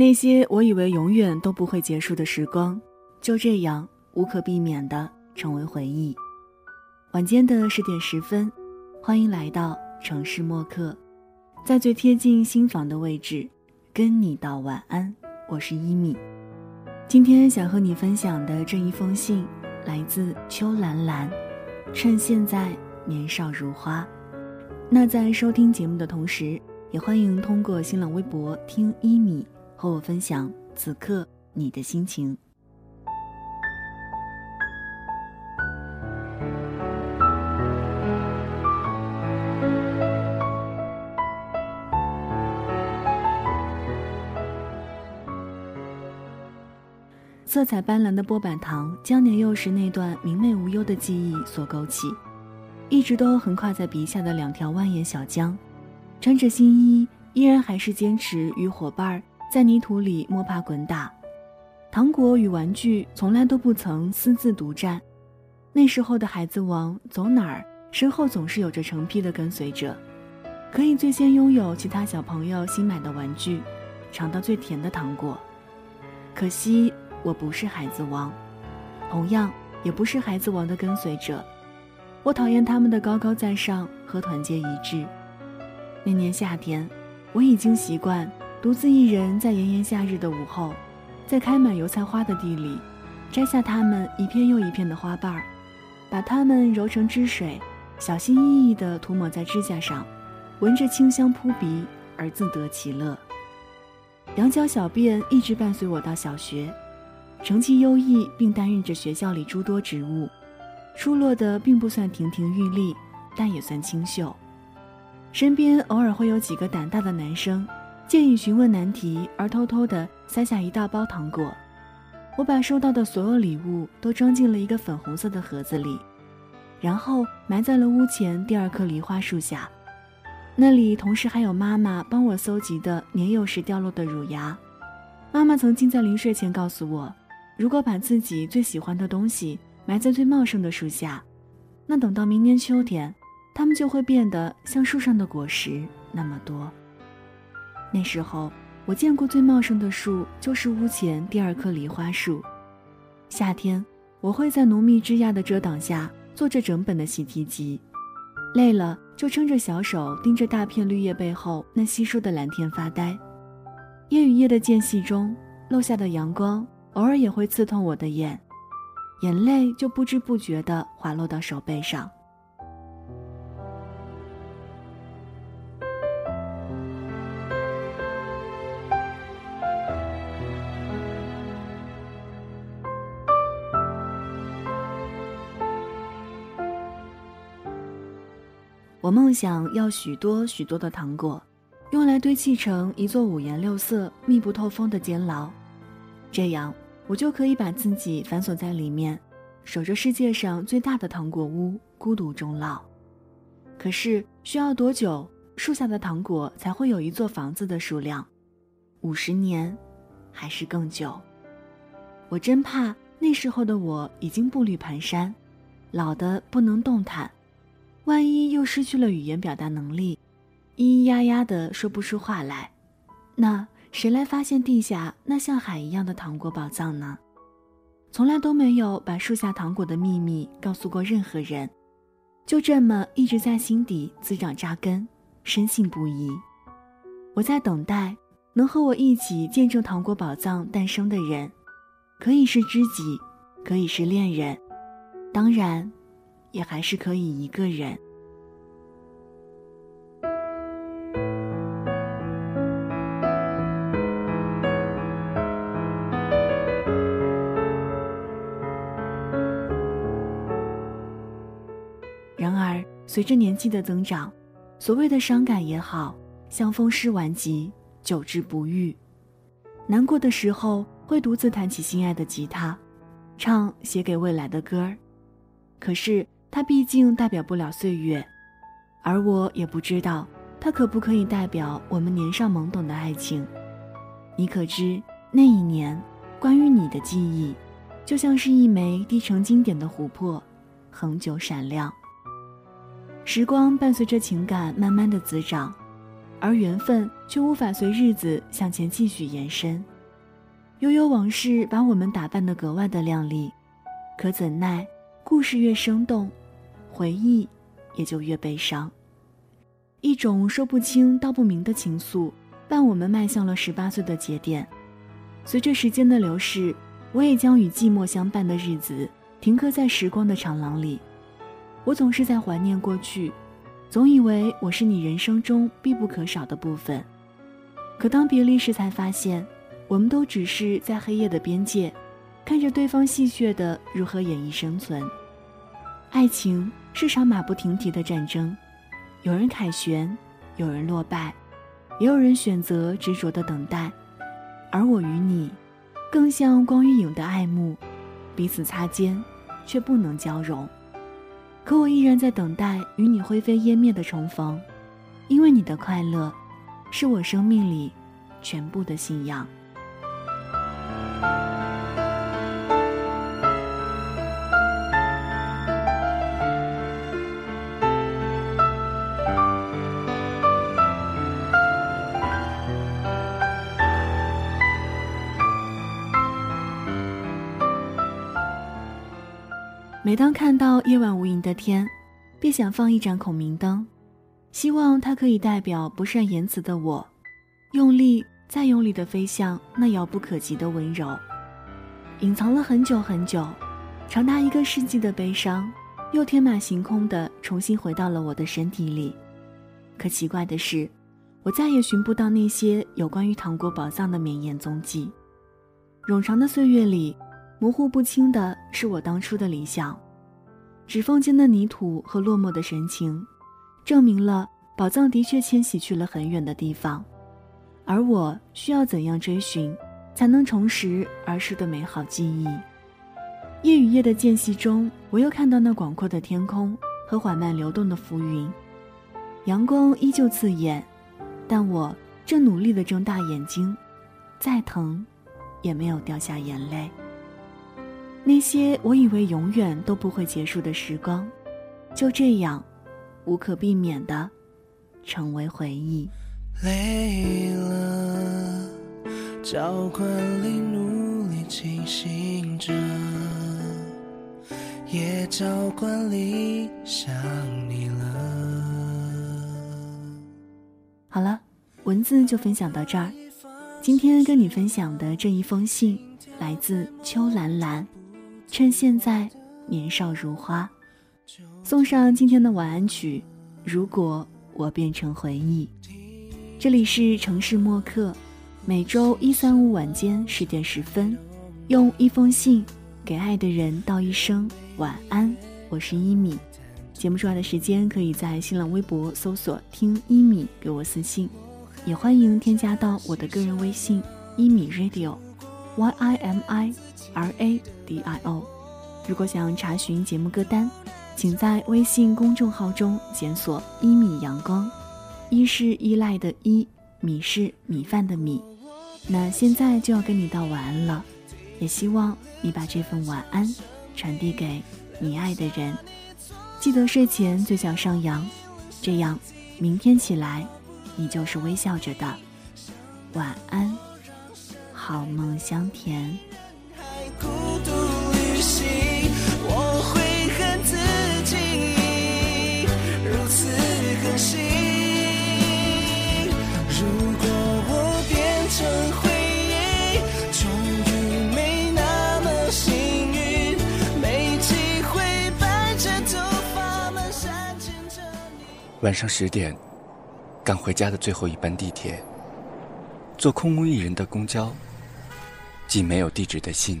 那些我以为永远都不会结束的时光，就这样无可避免的成为回忆。晚间的十点十分，欢迎来到城市默客，在最贴近心房的位置，跟你道晚安。我是一米，今天想和你分享的这一封信，来自秋兰兰。趁现在年少如花。那在收听节目的同时，也欢迎通过新浪微博听一米。和我分享此刻你的心情。色彩斑斓的波板糖将年幼时那段明媚无忧的记忆所勾起，一直都横跨在鼻下的两条蜿蜒小江，穿着新衣，依然还是坚持与伙伴儿。在泥土里摸爬滚打，糖果与玩具从来都不曾私自独占。那时候的孩子王走哪儿，身后总是有着成批的跟随者，可以最先拥有其他小朋友新买的玩具，尝到最甜的糖果。可惜我不是孩子王，同样也不是孩子王的跟随者。我讨厌他们的高高在上和团结一致。那年夏天，我已经习惯。独自一人在炎炎夏日的午后，在开满油菜花的地里，摘下它们一片又一片的花瓣儿，把它们揉成汁水，小心翼翼地涂抹在指甲上，闻着清香扑鼻而自得其乐。羊角小便一直伴随我到小学，成绩优异，并担任着学校里诸多职务，出落的并不算亭亭玉立，但也算清秀。身边偶尔会有几个胆大的男生。借以询问难题而偷偷地塞下一大包糖果，我把收到的所有礼物都装进了一个粉红色的盒子里，然后埋在了屋前第二棵梨花树下。那里同时还有妈妈帮我搜集的年幼时掉落的乳牙。妈妈曾经在临睡前告诉我，如果把自己最喜欢的东西埋在最茂盛的树下，那等到明年秋天，它们就会变得像树上的果实那么多。那时候，我见过最茂盛的树就是屋前第二棵梨花树。夏天，我会在浓密枝桠的遮挡下做着整本的习题集，累了就撑着小手盯着大片绿叶背后那稀疏的蓝天发呆。夜与夜的间隙中，漏下的阳光偶尔也会刺痛我的眼，眼泪就不知不觉地滑落到手背上。我梦想要许多许多的糖果，用来堆砌成一座五颜六色、密不透风的监牢，这样我就可以把自己反锁在里面，守着世界上最大的糖果屋，孤独终老。可是需要多久，树下的糖果才会有一座房子的数量？五十年，还是更久？我真怕那时候的我已经步履蹒跚，老得不能动弹。万一又失去了语言表达能力，咿咿呀呀的说不出话来，那谁来发现地下那像海一样的糖果宝藏呢？从来都没有把树下糖果的秘密告诉过任何人，就这么一直在心底滋长扎根，深信不疑。我在等待能和我一起见证糖果宝藏诞生的人，可以是知己，可以是恋人，当然。也还是可以一个人。然而，随着年纪的增长，所谓的伤感也好，像风湿顽疾，久治不愈。难过的时候，会独自弹起心爱的吉他，唱写给未来的歌儿。可是。它毕竟代表不了岁月，而我也不知道它可不可以代表我们年少懵懂的爱情。你可知那一年，关于你的记忆，就像是一枚滴成经典的琥珀，恒久闪亮。时光伴随着情感慢慢的滋长，而缘分却无法随日子向前继续延伸。悠悠往事把我们打扮得格外的靓丽，可怎奈故事越生动，回忆也就越悲伤。一种说不清道不明的情愫，伴我们迈向了十八岁的节点。随着时间的流逝，我也将与寂寞相伴的日子停刻在时光的长廊里。我总是在怀念过去，总以为我是你人生中必不可少的部分。可当别离时，才发现。我们都只是在黑夜的边界，看着对方戏谑的如何演绎生存。爱情是场马不停蹄的战争，有人凯旋，有人落败，也有人选择执着的等待。而我与你，更像光与影的爱慕，彼此擦肩，却不能交融。可我依然在等待与你灰飞烟灭的重逢，因为你的快乐，是我生命里全部的信仰。每当看到夜晚无垠的天，便想放一盏孔明灯，希望它可以代表不善言辞的我，用力再用力的飞向那遥不可及的温柔。隐藏了很久很久，长达一个世纪的悲伤，又天马行空的重新回到了我的身体里。可奇怪的是，我再也寻不到那些有关于糖果宝藏的绵延踪迹。冗长的岁月里。模糊不清的是我当初的理想，指缝间的泥土和落寞的神情，证明了宝藏的确迁徙去了很远的地方，而我需要怎样追寻，才能重拾儿时的美好记忆？夜与夜的间隙中，我又看到那广阔的天空和缓慢流动的浮云，阳光依旧刺眼，但我正努力地睁大眼睛，再疼，也没有掉下眼泪。那些我以为永远都不会结束的时光，就这样，无可避免的成为回忆。累了，教官里努力清醒着，也教官里想你了。好了，文字就分享到这儿。今天跟你分享的这一封信，来自秋兰兰。趁现在年少如花，送上今天的晚安曲。如果我变成回忆，这里是城市默客，每周一、三、五晚间十点十分，用一封信给爱的人道一声晚安。我是一米，节目出来的时间可以在新浪微博搜索“听一米”给我私信，也欢迎添加到我的个人微信“一米 radio”，y i m i。R A D I O，如果想查询节目歌单，请在微信公众号中检索“一米阳光”，一是依赖的依，米是米饭的米。那现在就要跟你道晚安了，也希望你把这份晚安传递给你爱的人。记得睡前嘴角上扬，这样明天起来你就是微笑着的。晚安，好梦香甜。晚上十点，赶回家的最后一班地铁，坐空无一人的公交，寄没有地址的信。